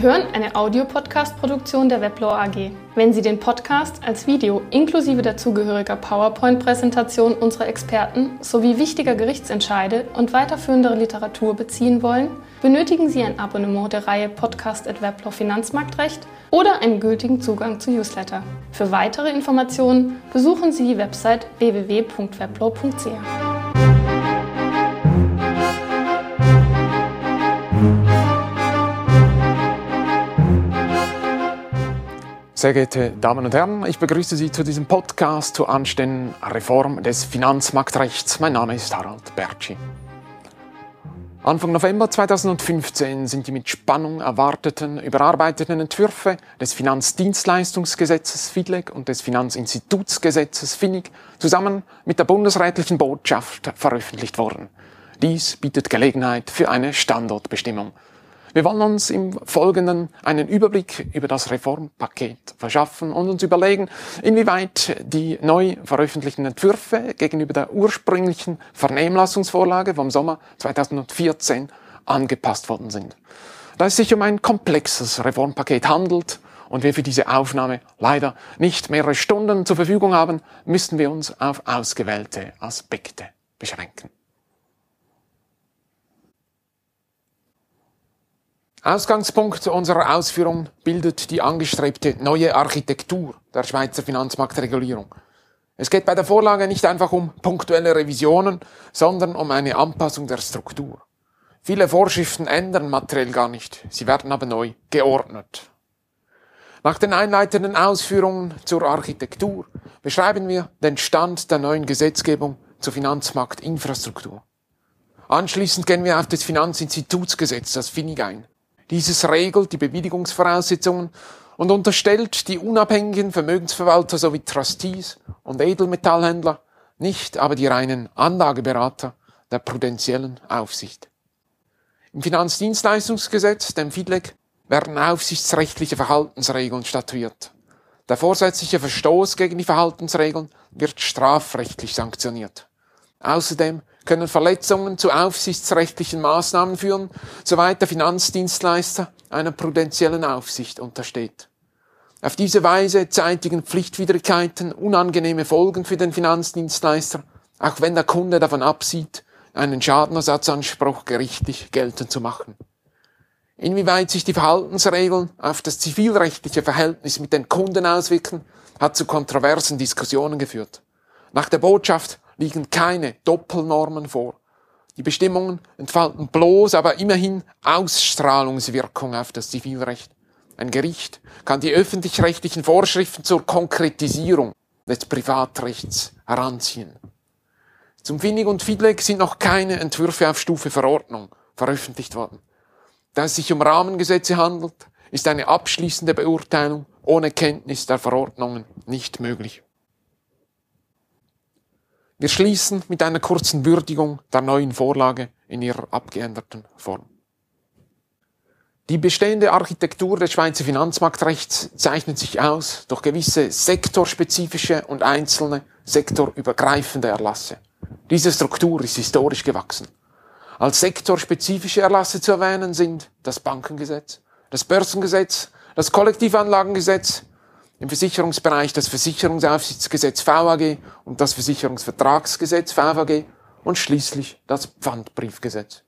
Sie hören eine Audiopodcast-Produktion der Weblaw AG. Wenn Sie den Podcast als Video inklusive dazugehöriger PowerPoint-Präsentation unserer Experten sowie wichtiger Gerichtsentscheide und weiterführendere Literatur beziehen wollen, benötigen Sie ein Abonnement der Reihe Podcast at Weblaw Finanzmarktrecht oder einen gültigen Zugang zu Newsletter. Für weitere Informationen besuchen Sie die Website www.weblaw.ch. Sehr geehrte Damen und Herren, ich begrüße Sie zu diesem Podcast zur anstehenden Reform des Finanzmarktrechts. Mein Name ist Harald Bertschi. Anfang November 2015 sind die mit Spannung erwarteten überarbeiteten Entwürfe des Finanzdienstleistungsgesetzes FIDLEG und des Finanzinstitutsgesetzes FINIG zusammen mit der bundesrätlichen Botschaft veröffentlicht worden. Dies bietet Gelegenheit für eine Standortbestimmung. Wir wollen uns im Folgenden einen Überblick über das Reformpaket verschaffen und uns überlegen, inwieweit die neu veröffentlichten Entwürfe gegenüber der ursprünglichen Vernehmlassungsvorlage vom Sommer 2014 angepasst worden sind. Da es sich um ein komplexes Reformpaket handelt und wir für diese Aufnahme leider nicht mehrere Stunden zur Verfügung haben, müssten wir uns auf ausgewählte Aspekte beschränken. Ausgangspunkt unserer Ausführung bildet die angestrebte neue Architektur der Schweizer Finanzmarktregulierung. Es geht bei der Vorlage nicht einfach um punktuelle Revisionen, sondern um eine Anpassung der Struktur. Viele Vorschriften ändern materiell gar nicht, sie werden aber neu geordnet. Nach den einleitenden Ausführungen zur Architektur beschreiben wir den Stand der neuen Gesetzgebung zur Finanzmarktinfrastruktur. Anschließend gehen wir auf das Finanzinstitutsgesetz, das FINIG ein. Dieses regelt die Bewilligungsvoraussetzungen und unterstellt die unabhängigen Vermögensverwalter sowie Trustees und Edelmetallhändler, nicht aber die reinen Anlageberater der prudentiellen Aufsicht. Im Finanzdienstleistungsgesetz, dem FIDLEG, werden aufsichtsrechtliche Verhaltensregeln statuiert. Der vorsätzliche Verstoß gegen die Verhaltensregeln wird strafrechtlich sanktioniert. Außerdem können Verletzungen zu aufsichtsrechtlichen Maßnahmen führen, soweit der Finanzdienstleister einer prudentiellen Aufsicht untersteht. Auf diese Weise zeitigen Pflichtwidrigkeiten unangenehme Folgen für den Finanzdienstleister, auch wenn der Kunde davon absieht, einen Schadenersatzanspruch gerichtlich geltend zu machen. Inwieweit sich die Verhaltensregeln auf das zivilrechtliche Verhältnis mit den Kunden auswirken, hat zu kontroversen Diskussionen geführt. Nach der Botschaft liegen keine Doppelnormen vor. Die Bestimmungen entfalten bloß, aber immerhin Ausstrahlungswirkung auf das Zivilrecht. Ein Gericht kann die öffentlich-rechtlichen Vorschriften zur Konkretisierung des Privatrechts heranziehen. Zum Finig und Fidleg sind noch keine Entwürfe auf Stufe Verordnung veröffentlicht worden. Da es sich um Rahmengesetze handelt, ist eine abschließende Beurteilung ohne Kenntnis der Verordnungen nicht möglich. Wir schließen mit einer kurzen Würdigung der neuen Vorlage in ihrer abgeänderten Form. Die bestehende Architektur des Schweizer Finanzmarktrechts zeichnet sich aus durch gewisse sektorspezifische und einzelne sektorübergreifende Erlasse. Diese Struktur ist historisch gewachsen. Als sektorspezifische Erlasse zu erwähnen sind das Bankengesetz, das Börsengesetz, das Kollektivanlagengesetz, im Versicherungsbereich das Versicherungsaufsichtsgesetz VAG und das Versicherungsvertragsgesetz VAG und schließlich das Pfandbriefgesetz.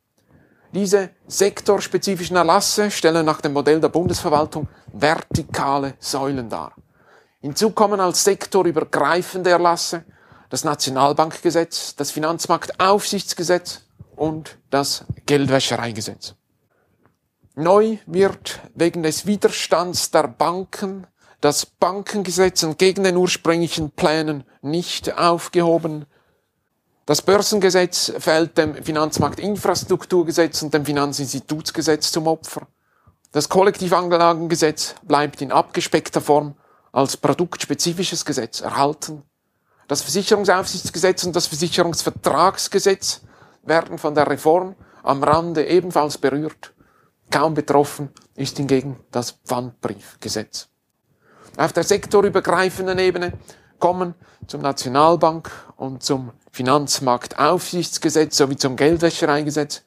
Diese sektorspezifischen Erlasse stellen nach dem Modell der Bundesverwaltung vertikale Säulen dar. Hinzu kommen als sektorübergreifende Erlasse das Nationalbankgesetz, das Finanzmarktaufsichtsgesetz und das Geldwäschereigesetz. Neu wird wegen des Widerstands der Banken das Bankengesetz entgegen den ursprünglichen Plänen nicht aufgehoben. Das Börsengesetz fällt dem Finanzmarktinfrastrukturgesetz und dem Finanzinstitutsgesetz zum Opfer. Das Kollektivanlagengesetz bleibt in abgespeckter Form als produktspezifisches Gesetz erhalten. Das Versicherungsaufsichtsgesetz und das Versicherungsvertragsgesetz werden von der Reform am Rande ebenfalls berührt. Kaum betroffen ist hingegen das Pfandbriefgesetz. Auf der sektorübergreifenden Ebene kommen zum Nationalbank und zum Finanzmarktaufsichtsgesetz sowie zum Geldwäschereigesetz,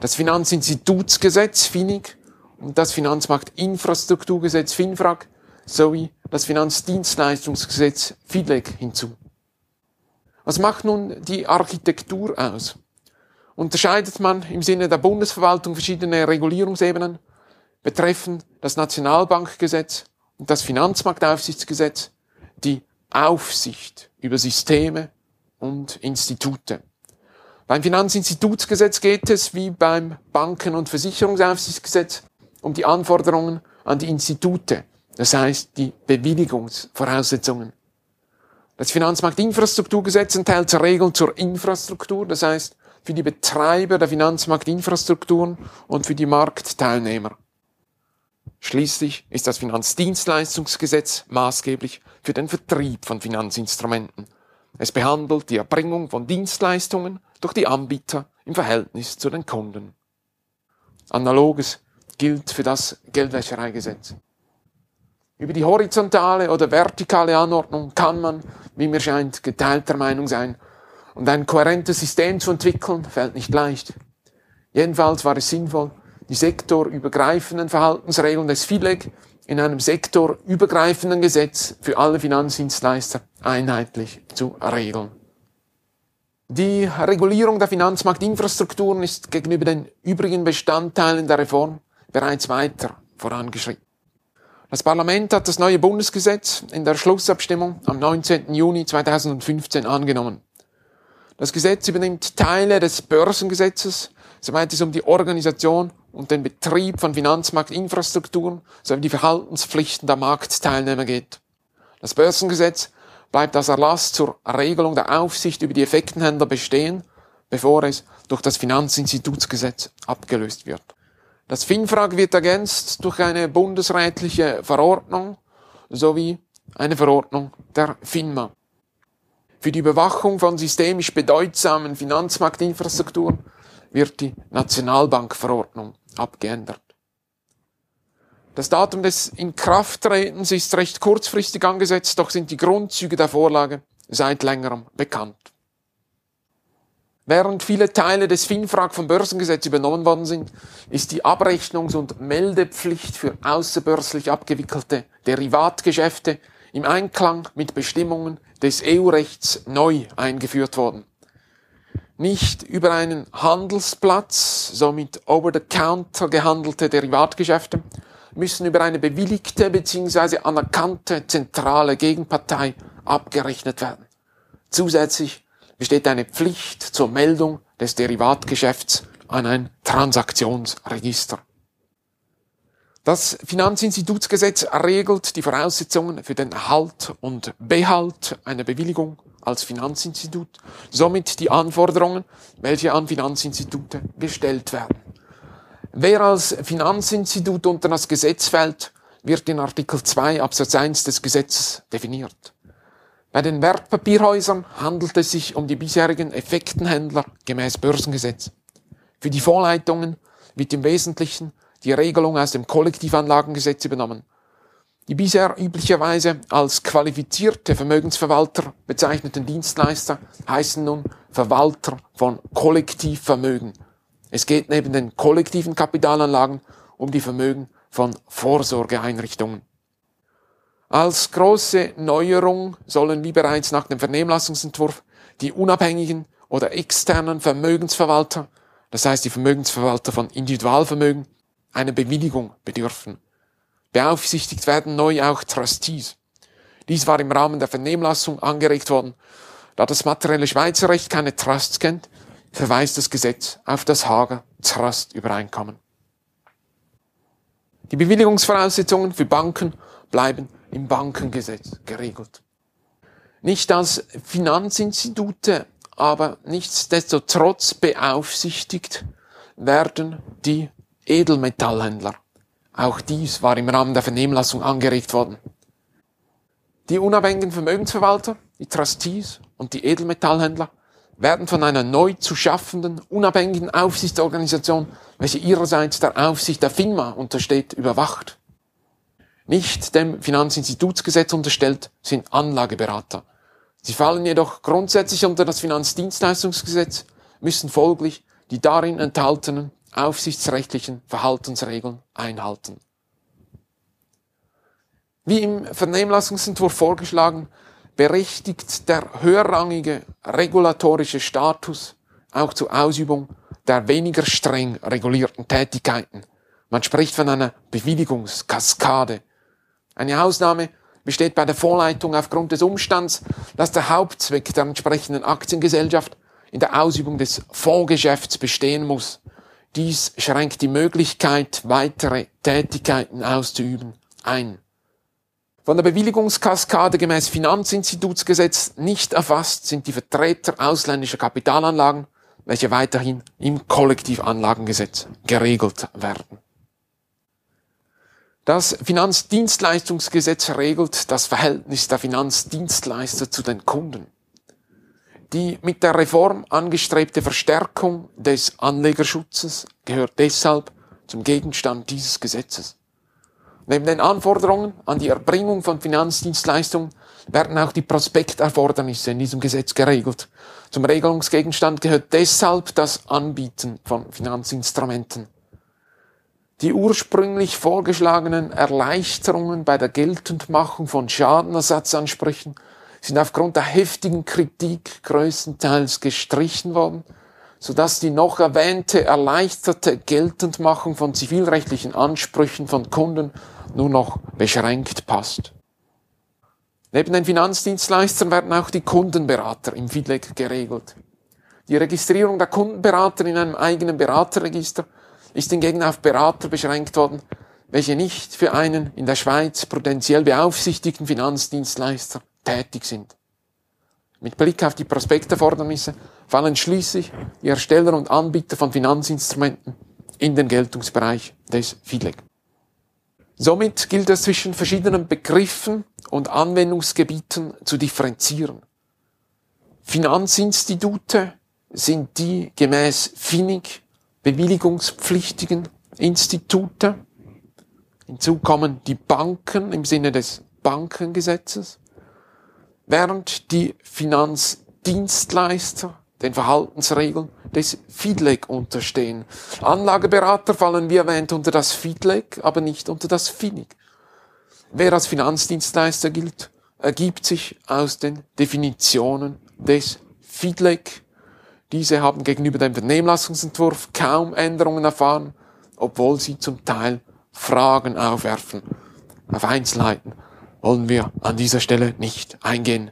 das Finanzinstitutsgesetz FINIG und das Finanzmarktinfrastrukturgesetz FINFRAG sowie das Finanzdienstleistungsgesetz FIDLEG hinzu. Was macht nun die Architektur aus? Unterscheidet man im Sinne der Bundesverwaltung verschiedene Regulierungsebenen betreffend das Nationalbankgesetz das Finanzmarktaufsichtsgesetz, die Aufsicht über Systeme und Institute. Beim Finanzinstitutsgesetz geht es, wie beim Banken- und Versicherungsaufsichtsgesetz, um die Anforderungen an die Institute, das heißt die Bewilligungsvoraussetzungen. Das Finanzmarktinfrastrukturgesetz enthält Regeln zur Infrastruktur, das heißt für die Betreiber der Finanzmarktinfrastrukturen und für die Marktteilnehmer. Schließlich ist das Finanzdienstleistungsgesetz maßgeblich für den Vertrieb von Finanzinstrumenten. Es behandelt die Erbringung von Dienstleistungen durch die Anbieter im Verhältnis zu den Kunden. Analoges gilt für das Geldwäschereigesetz. Über die horizontale oder vertikale Anordnung kann man, wie mir scheint, geteilter Meinung sein. Und ein kohärentes System zu entwickeln, fällt nicht leicht. Jedenfalls war es sinnvoll, die sektorübergreifenden Verhaltensregeln des FILEG in einem sektorübergreifenden Gesetz für alle Finanzdienstleister einheitlich zu regeln. Die Regulierung der Finanzmarktinfrastrukturen ist gegenüber den übrigen Bestandteilen der Reform bereits weiter vorangeschritten. Das Parlament hat das neue Bundesgesetz in der Schlussabstimmung am 19. Juni 2015 angenommen. Das Gesetz übernimmt Teile des Börsengesetzes, soweit es um die Organisation und den Betrieb von Finanzmarktinfrastrukturen sowie die Verhaltenspflichten der Marktteilnehmer geht. Das Börsengesetz bleibt als Erlass zur Regelung der Aufsicht über die Effektenhändler bestehen, bevor es durch das Finanzinstitutsgesetz abgelöst wird. Das FINFRAG wird ergänzt durch eine bundesrätliche Verordnung sowie eine Verordnung der FINMA. Für die Überwachung von systemisch bedeutsamen Finanzmarktinfrastrukturen wird die Nationalbankverordnung abgeändert. Das Datum des Inkrafttretens ist recht kurzfristig angesetzt, doch sind die Grundzüge der Vorlage seit längerem bekannt. Während viele Teile des FINFRAG vom Börsengesetz übernommen worden sind, ist die Abrechnungs- und Meldepflicht für außerbörslich abgewickelte Derivatgeschäfte im Einklang mit Bestimmungen des EU-Rechts neu eingeführt worden nicht über einen Handelsplatz, somit over-the-counter gehandelte Derivatgeschäfte, müssen über eine bewilligte bzw. anerkannte zentrale Gegenpartei abgerechnet werden. Zusätzlich besteht eine Pflicht zur Meldung des Derivatgeschäfts an ein Transaktionsregister. Das Finanzinstitutsgesetz regelt die Voraussetzungen für den Erhalt und Behalt einer Bewilligung als Finanzinstitut, somit die Anforderungen, welche an Finanzinstitute gestellt werden. Wer als Finanzinstitut unter das Gesetz fällt, wird in Artikel 2 Absatz 1 des Gesetzes definiert. Bei den Wertpapierhäusern handelt es sich um die bisherigen Effektenhändler gemäß Börsengesetz. Für die Vorleitungen wird im Wesentlichen die Regelung aus dem Kollektivanlagengesetz übernommen. Die bisher üblicherweise als qualifizierte Vermögensverwalter bezeichneten Dienstleister heißen nun Verwalter von Kollektivvermögen. Es geht neben den kollektiven Kapitalanlagen um die Vermögen von Vorsorgeeinrichtungen. Als große Neuerung sollen wie bereits nach dem Vernehmlassungsentwurf die unabhängigen oder externen Vermögensverwalter, das heißt die Vermögensverwalter von Individualvermögen, eine Bewilligung bedürfen. Beaufsichtigt werden neu auch Trustees. Dies war im Rahmen der Vernehmlassung angeregt worden. Da das materielle Schweizer Recht keine Trusts kennt, verweist das Gesetz auf das Hager Trust-Übereinkommen. Die Bewilligungsvoraussetzungen für Banken bleiben im Bankengesetz geregelt. Nicht als Finanzinstitute, aber nichtsdestotrotz beaufsichtigt werden die Edelmetallhändler. Auch dies war im Rahmen der Vernehmlassung angeregt worden. Die unabhängigen Vermögensverwalter, die Trustees und die Edelmetallhändler werden von einer neu zu schaffenden, unabhängigen Aufsichtsorganisation, welche ihrerseits der Aufsicht der FINMA untersteht, überwacht. Nicht dem Finanzinstitutsgesetz unterstellt sind Anlageberater. Sie fallen jedoch grundsätzlich unter das Finanzdienstleistungsgesetz, müssen folglich die darin enthaltenen aufsichtsrechtlichen Verhaltensregeln einhalten. Wie im Vernehmlassungsentwurf vorgeschlagen, berechtigt der höherrangige regulatorische Status auch zur Ausübung der weniger streng regulierten Tätigkeiten. Man spricht von einer Bewilligungskaskade. Eine Ausnahme besteht bei der Vorleitung aufgrund des Umstands, dass der Hauptzweck der entsprechenden Aktiengesellschaft in der Ausübung des Fondsgeschäfts bestehen muss. Dies schränkt die Möglichkeit, weitere Tätigkeiten auszuüben, ein. Von der Bewilligungskaskade gemäß Finanzinstitutsgesetz nicht erfasst sind die Vertreter ausländischer Kapitalanlagen, welche weiterhin im Kollektivanlagengesetz geregelt werden. Das Finanzdienstleistungsgesetz regelt das Verhältnis der Finanzdienstleister zu den Kunden. Die mit der Reform angestrebte Verstärkung des Anlegerschutzes gehört deshalb zum Gegenstand dieses Gesetzes. Neben den Anforderungen an die Erbringung von Finanzdienstleistungen werden auch die Prospekterfordernisse in diesem Gesetz geregelt. Zum Regelungsgegenstand gehört deshalb das Anbieten von Finanzinstrumenten. Die ursprünglich vorgeschlagenen Erleichterungen bei der Geltendmachung von Schadenersatzansprüchen sind aufgrund der heftigen Kritik größtenteils gestrichen worden sodass die noch erwähnte erleichterte Geltendmachung von zivilrechtlichen Ansprüchen von Kunden nur noch beschränkt passt. Neben den Finanzdienstleistern werden auch die Kundenberater im FIDLEG geregelt. Die Registrierung der Kundenberater in einem eigenen Beraterregister ist hingegen auf Berater beschränkt worden, welche nicht für einen in der Schweiz prudentiell beaufsichtigten Finanzdienstleister tätig sind. Mit Blick auf die Prospekterfordernisse fallen schließlich die Ersteller und Anbieter von Finanzinstrumenten in den Geltungsbereich des FIDLEG. Somit gilt es zwischen verschiedenen Begriffen und Anwendungsgebieten zu differenzieren. Finanzinstitute sind die gemäß FINIG bewilligungspflichtigen Institute. Hinzu kommen die Banken im Sinne des Bankengesetzes während die Finanzdienstleister den Verhaltensregeln des FIDLEG unterstehen. Anlageberater fallen wie erwähnt unter das FIDLEG, aber nicht unter das FINIG. Wer als Finanzdienstleister gilt, ergibt sich aus den Definitionen des FIDLEG. Diese haben gegenüber dem Vernehmlassungsentwurf kaum Änderungen erfahren, obwohl sie zum Teil Fragen aufwerfen. Auf Einzelheiten wollen wir an dieser Stelle nicht eingehen.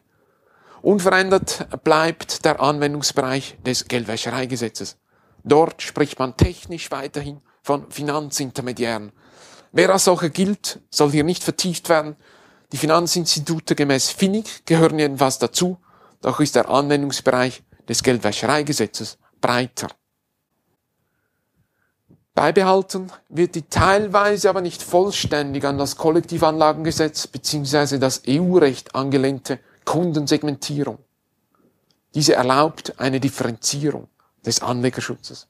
Unverändert bleibt der Anwendungsbereich des Geldwäschereigesetzes. Dort spricht man technisch weiterhin von Finanzintermediären. Wer als solcher gilt, soll hier nicht vertieft werden. Die Finanzinstitute gemäß FINIG gehören jedenfalls dazu, doch ist der Anwendungsbereich des Geldwäschereigesetzes breiter. Beibehalten wird die teilweise aber nicht vollständig an das Kollektivanlagengesetz bzw. das EU-Recht angelehnte Kundensegmentierung. Diese erlaubt eine Differenzierung des Anlegerschutzes.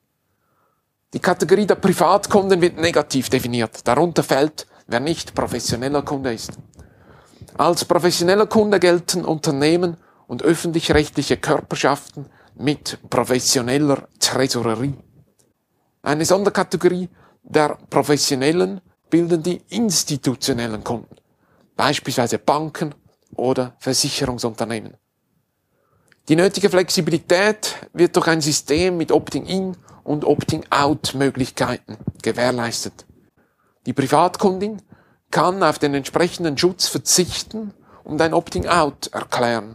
Die Kategorie der Privatkunden wird negativ definiert. Darunter fällt, wer nicht professioneller Kunde ist. Als professioneller Kunde gelten Unternehmen und öffentlich-rechtliche Körperschaften mit professioneller Tresorerie. Eine Sonderkategorie der Professionellen bilden die institutionellen Kunden, beispielsweise Banken oder Versicherungsunternehmen. Die nötige Flexibilität wird durch ein System mit Opting-in und Opting-out-Möglichkeiten gewährleistet. Die Privatkundin kann auf den entsprechenden Schutz verzichten und ein Opting-out erklären.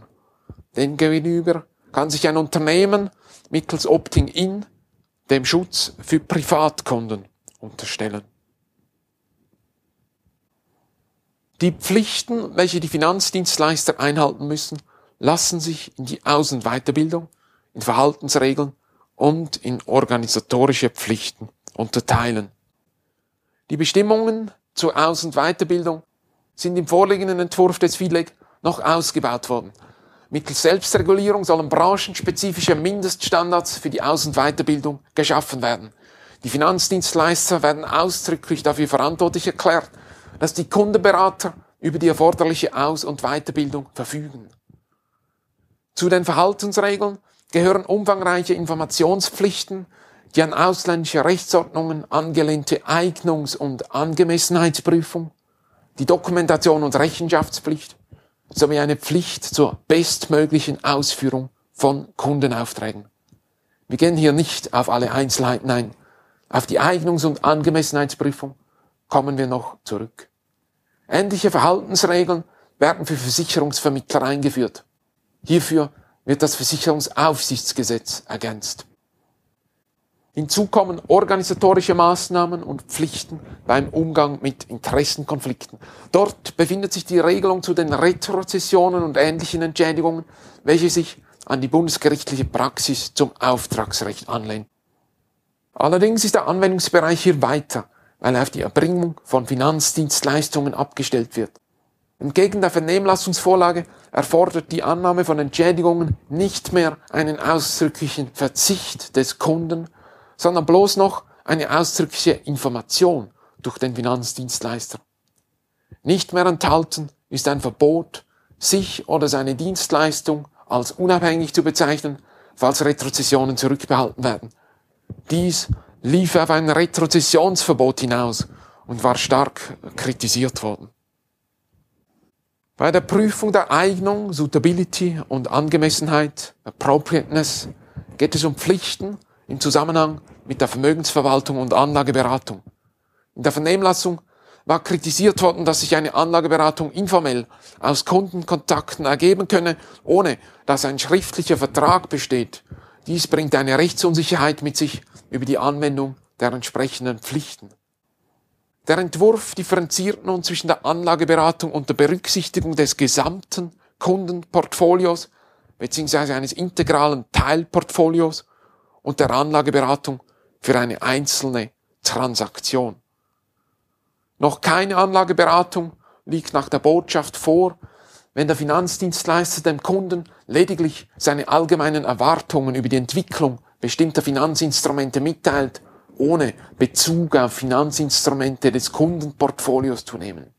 Demgegenüber kann sich ein Unternehmen mittels Opting-in dem Schutz für Privatkunden unterstellen. Die Pflichten, welche die Finanzdienstleister einhalten müssen, lassen sich in die Aus- und Weiterbildung, in Verhaltensregeln und in organisatorische Pflichten unterteilen. Die Bestimmungen zur Aus- und Weiterbildung sind im vorliegenden Entwurf des FILEG noch ausgebaut worden. Mittels Selbstregulierung sollen branchenspezifische Mindeststandards für die Aus- und Weiterbildung geschaffen werden. Die Finanzdienstleister werden ausdrücklich dafür verantwortlich erklärt, dass die Kundenberater über die erforderliche Aus- und Weiterbildung verfügen. Zu den Verhaltensregeln gehören umfangreiche Informationspflichten, die an ausländische Rechtsordnungen angelehnte Eignungs- und Angemessenheitsprüfung, die Dokumentation und Rechenschaftspflicht sowie eine Pflicht zur bestmöglichen Ausführung von Kundenaufträgen. Wir gehen hier nicht auf alle Einzelheiten ein. Auf die Eignungs- und Angemessenheitsprüfung kommen wir noch zurück. Ähnliche Verhaltensregeln werden für Versicherungsvermittler eingeführt. Hierfür wird das Versicherungsaufsichtsgesetz ergänzt. Hinzu kommen organisatorische Maßnahmen und Pflichten beim Umgang mit Interessenkonflikten. Dort befindet sich die Regelung zu den Retrozessionen und ähnlichen Entschädigungen, welche sich an die bundesgerichtliche Praxis zum Auftragsrecht anlehnt. Allerdings ist der Anwendungsbereich hier weiter, weil er auf die Erbringung von Finanzdienstleistungen abgestellt wird. Entgegen der Vernehmlassungsvorlage erfordert die Annahme von Entschädigungen nicht mehr einen ausdrücklichen Verzicht des Kunden, sondern bloß noch eine ausdrückliche Information durch den Finanzdienstleister. Nicht mehr enthalten ist ein Verbot, sich oder seine Dienstleistung als unabhängig zu bezeichnen, falls Retrozessionen zurückbehalten werden. Dies lief auf ein Retrozessionsverbot hinaus und war stark kritisiert worden. Bei der Prüfung der Eignung, Suitability und Angemessenheit, Appropriateness, geht es um Pflichten im Zusammenhang mit der Vermögensverwaltung und Anlageberatung. In der Vernehmlassung war kritisiert worden, dass sich eine Anlageberatung informell aus Kundenkontakten ergeben könne, ohne dass ein schriftlicher Vertrag besteht. Dies bringt eine Rechtsunsicherheit mit sich über die Anwendung der entsprechenden Pflichten. Der Entwurf differenziert nun zwischen der Anlageberatung unter Berücksichtigung des gesamten Kundenportfolios bzw. eines integralen Teilportfolios und der Anlageberatung für eine einzelne Transaktion. Noch keine Anlageberatung liegt nach der Botschaft vor, wenn der Finanzdienstleister dem Kunden lediglich seine allgemeinen Erwartungen über die Entwicklung bestimmter Finanzinstrumente mitteilt, ohne Bezug auf Finanzinstrumente des Kundenportfolios zu nehmen.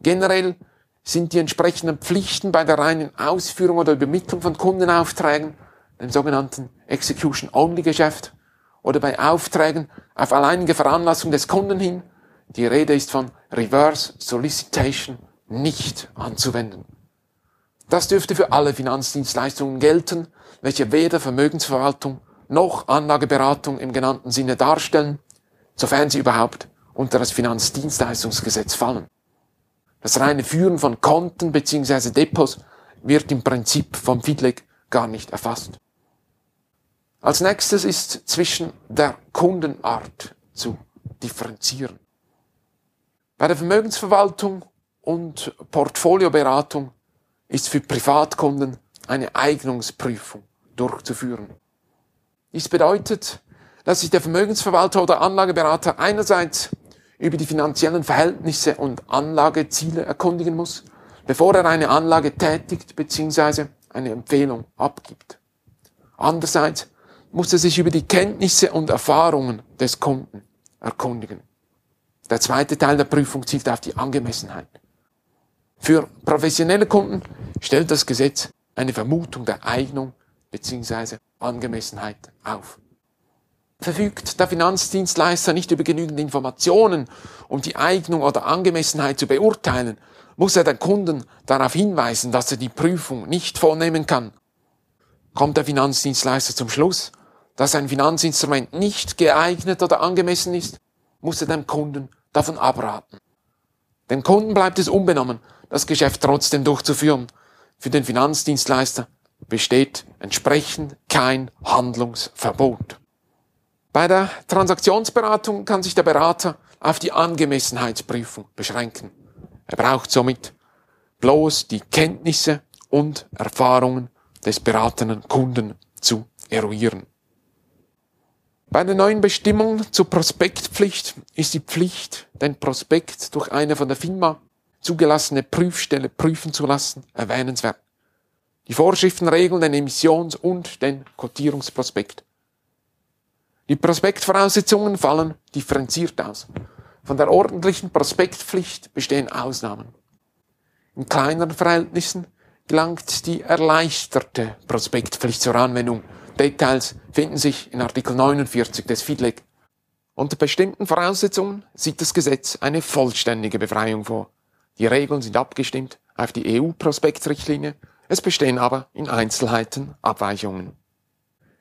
Generell sind die entsprechenden Pflichten bei der reinen Ausführung oder Übermittlung von Kundenaufträgen, dem sogenannten Execution-Only-Geschäft, oder bei Aufträgen auf alleinige Veranlassung des Kunden hin die Rede ist von Reverse Solicitation nicht anzuwenden. Das dürfte für alle Finanzdienstleistungen gelten, welche weder Vermögensverwaltung noch Anlageberatung im genannten Sinne darstellen, sofern sie überhaupt unter das Finanzdienstleistungsgesetz fallen. Das reine Führen von Konten bzw. Depots wird im Prinzip vom FIDLEG gar nicht erfasst. Als nächstes ist zwischen der Kundenart zu differenzieren. Bei der Vermögensverwaltung und Portfolioberatung ist für Privatkunden eine Eignungsprüfung durchzuführen. Dies bedeutet, dass sich der Vermögensverwalter oder Anlageberater einerseits über die finanziellen Verhältnisse und Anlageziele erkundigen muss, bevor er eine Anlage tätigt bzw. eine Empfehlung abgibt. Andererseits muss er sich über die Kenntnisse und Erfahrungen des Kunden erkundigen. Der zweite Teil der Prüfung zielt auf die Angemessenheit. Für professionelle Kunden stellt das Gesetz eine Vermutung der Eignung bzw. Angemessenheit auf. Verfügt der Finanzdienstleister nicht über genügend Informationen, um die Eignung oder Angemessenheit zu beurteilen, muss er den Kunden darauf hinweisen, dass er die Prüfung nicht vornehmen kann. Kommt der Finanzdienstleister zum Schluss, dass ein Finanzinstrument nicht geeignet oder angemessen ist, muss er dem Kunden davon abraten. Den Kunden bleibt es unbenommen, das Geschäft trotzdem durchzuführen. Für den Finanzdienstleister besteht entsprechend kein Handlungsverbot. Bei der Transaktionsberatung kann sich der Berater auf die Angemessenheitsprüfung beschränken. Er braucht somit bloß die Kenntnisse und Erfahrungen des beratenden Kunden zu eruieren. Bei der neuen Bestimmung zur Prospektpflicht ist die Pflicht, den Prospekt durch eine von der FINMA zugelassene Prüfstelle prüfen zu lassen, erwähnenswert. Die Vorschriften regeln den Emissions- und den Kotierungsprospekt. Die Prospektvoraussetzungen fallen differenziert aus. Von der ordentlichen Prospektpflicht bestehen Ausnahmen. In kleineren Verhältnissen gelangt die erleichterte Prospektpflicht zur Anwendung, Details finden sich in Artikel 49 des FIDLEG. Unter bestimmten Voraussetzungen sieht das Gesetz eine vollständige Befreiung vor. Die Regeln sind abgestimmt auf die EU-Prospektrichtlinie, es bestehen aber in Einzelheiten Abweichungen.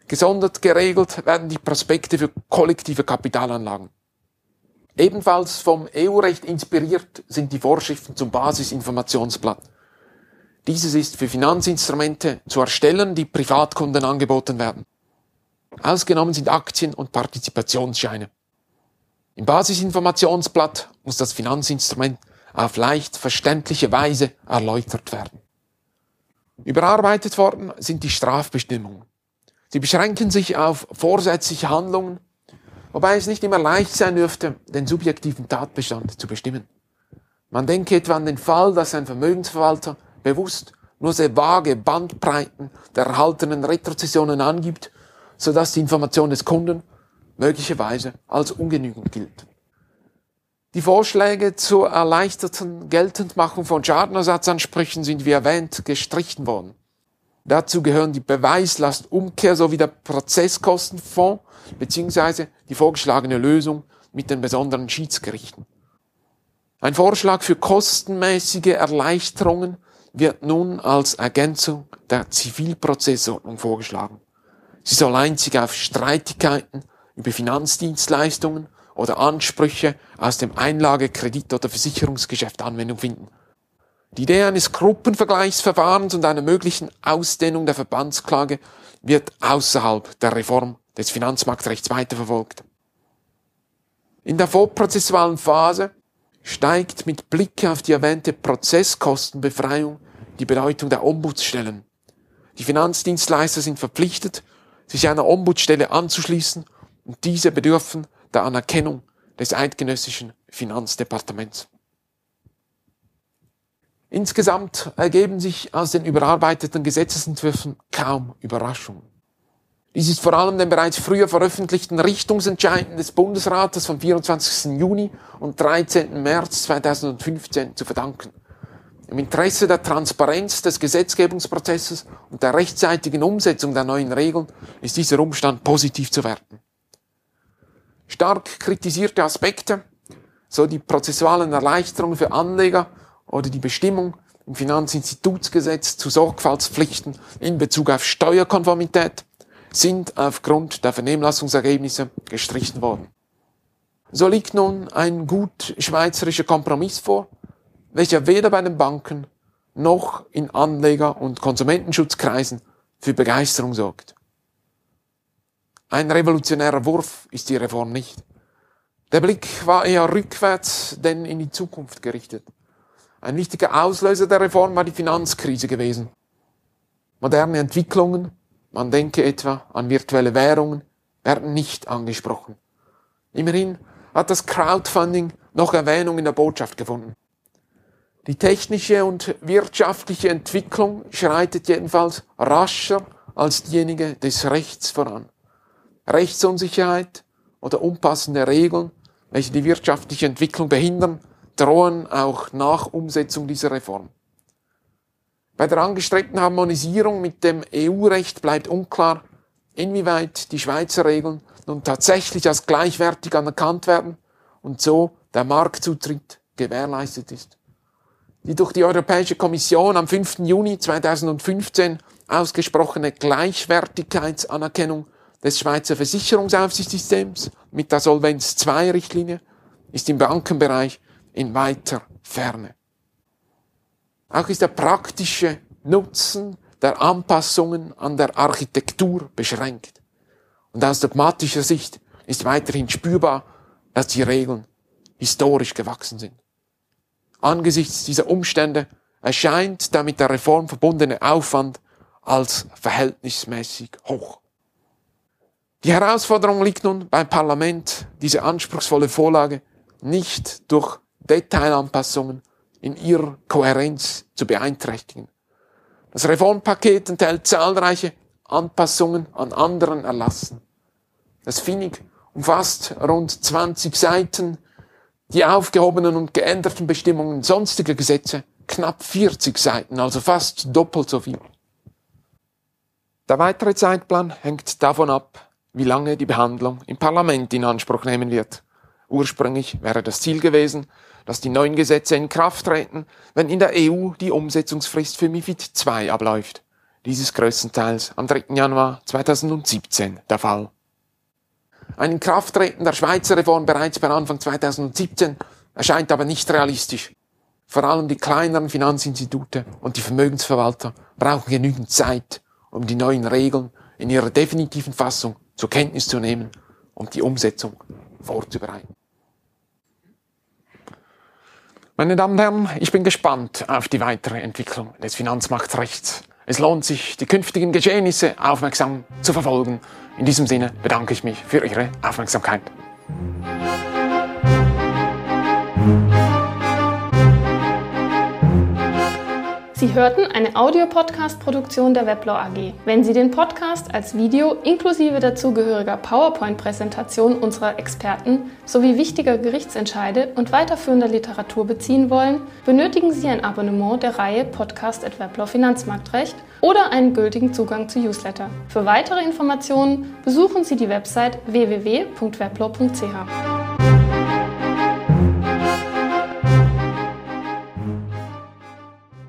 Gesondert geregelt werden die Prospekte für kollektive Kapitalanlagen. Ebenfalls vom EU-Recht inspiriert sind die Vorschriften zum Basisinformationsblatt. Dieses ist für Finanzinstrumente zu erstellen, die Privatkunden angeboten werden. Ausgenommen sind Aktien und Partizipationsscheine. Im Basisinformationsblatt muss das Finanzinstrument auf leicht verständliche Weise erläutert werden. Überarbeitet worden sind die Strafbestimmungen. Sie beschränken sich auf vorsätzliche Handlungen, wobei es nicht immer leicht sein dürfte, den subjektiven Tatbestand zu bestimmen. Man denke etwa an den Fall, dass ein Vermögensverwalter bewusst nur sehr vage Bandbreiten der erhaltenen Retrozessionen angibt, sodass die Information des Kunden möglicherweise als ungenügend gilt. Die Vorschläge zur erleichterten Geltendmachung von Schadenersatzansprüchen sind wie erwähnt gestrichen worden. Dazu gehören die Beweislastumkehr sowie der Prozesskostenfonds bzw. die vorgeschlagene Lösung mit den besonderen Schiedsgerichten. Ein Vorschlag für kostenmäßige Erleichterungen wird nun als Ergänzung der Zivilprozessordnung vorgeschlagen. Sie soll einzig auf Streitigkeiten über Finanzdienstleistungen oder Ansprüche aus dem Einlage-, Kredit- oder Versicherungsgeschäft Anwendung finden. Die Idee eines Gruppenvergleichsverfahrens und einer möglichen Ausdehnung der Verbandsklage wird außerhalb der Reform des Finanzmarktrechts weiterverfolgt. In der vorprozessualen Phase steigt mit Blick auf die erwähnte Prozesskostenbefreiung die Bedeutung der Ombudsstellen. Die Finanzdienstleister sind verpflichtet, sich einer Ombudsstelle anzuschließen und diese bedürfen der Anerkennung des eidgenössischen Finanzdepartements. Insgesamt ergeben sich aus den überarbeiteten Gesetzesentwürfen kaum Überraschungen. Dies ist vor allem den bereits früher veröffentlichten Richtungsentscheiden des Bundesrates vom 24. Juni und 13. März 2015 zu verdanken. Im Interesse der Transparenz des Gesetzgebungsprozesses und der rechtzeitigen Umsetzung der neuen Regeln ist dieser Umstand positiv zu werten. Stark kritisierte Aspekte, so die prozessualen Erleichterungen für Anleger oder die Bestimmung im Finanzinstitutsgesetz zu Sorgfaltspflichten in Bezug auf Steuerkonformität, sind aufgrund der Vernehmlassungsergebnisse gestrichen worden. So liegt nun ein gut schweizerischer Kompromiss vor, welcher weder bei den Banken noch in Anleger- und Konsumentenschutzkreisen für Begeisterung sorgt. Ein revolutionärer Wurf ist die Reform nicht. Der Blick war eher rückwärts denn in die Zukunft gerichtet. Ein wichtiger Auslöser der Reform war die Finanzkrise gewesen. Moderne Entwicklungen man denke etwa an virtuelle Währungen, werden nicht angesprochen. Immerhin hat das Crowdfunding noch Erwähnung in der Botschaft gefunden. Die technische und wirtschaftliche Entwicklung schreitet jedenfalls rascher als diejenige des Rechts voran. Rechtsunsicherheit oder unpassende Regeln, welche die wirtschaftliche Entwicklung behindern, drohen auch nach Umsetzung dieser Reform. Bei der angestrebten Harmonisierung mit dem EU-Recht bleibt unklar, inwieweit die Schweizer Regeln nun tatsächlich als gleichwertig anerkannt werden und so der Marktzutritt gewährleistet ist. Die durch die Europäische Kommission am 5. Juni 2015 ausgesprochene Gleichwertigkeitsanerkennung des Schweizer Versicherungsaufsichtssystems mit der Solvenz II-Richtlinie ist im Bankenbereich in weiter Ferne. Auch ist der praktische Nutzen der Anpassungen an der Architektur beschränkt. Und aus dogmatischer Sicht ist weiterhin spürbar, dass die Regeln historisch gewachsen sind. Angesichts dieser Umstände erscheint der mit der Reform verbundene Aufwand als verhältnismäßig hoch. Die Herausforderung liegt nun beim Parlament, diese anspruchsvolle Vorlage nicht durch Detailanpassungen in ihrer Kohärenz zu beeinträchtigen. Das Reformpaket enthält zahlreiche Anpassungen an anderen Erlassen. Das FINIG umfasst rund 20 Seiten, die aufgehobenen und geänderten Bestimmungen sonstiger Gesetze knapp 40 Seiten, also fast doppelt so viel. Der weitere Zeitplan hängt davon ab, wie lange die Behandlung im Parlament in Anspruch nehmen wird. Ursprünglich wäre das Ziel gewesen, dass die neuen Gesetze in Kraft treten, wenn in der EU die Umsetzungsfrist für MIFID II abläuft. Dies ist größtenteils am 3. Januar 2017 der Fall. Ein Inkrafttreten der Schweizer Reform bereits per Anfang 2017 erscheint aber nicht realistisch. Vor allem die kleineren Finanzinstitute und die Vermögensverwalter brauchen genügend Zeit, um die neuen Regeln in ihrer definitiven Fassung zur Kenntnis zu nehmen und die Umsetzung vorzubereiten. Meine Damen und Herren, ich bin gespannt auf die weitere Entwicklung des Finanzmarktrechts. Es lohnt sich, die künftigen Geschehnisse aufmerksam zu verfolgen. In diesem Sinne bedanke ich mich für Ihre Aufmerksamkeit. Sie hörten eine Audiopodcast-Produktion der Weblaw AG. Wenn Sie den Podcast als Video inklusive dazugehöriger PowerPoint-Präsentation unserer Experten sowie wichtiger Gerichtsentscheide und weiterführender Literatur beziehen wollen, benötigen Sie ein Abonnement der Reihe Podcast at Weblaw Finanzmarktrecht oder einen gültigen Zugang zu Newsletter. Für weitere Informationen besuchen Sie die Website www.weblaw.ch.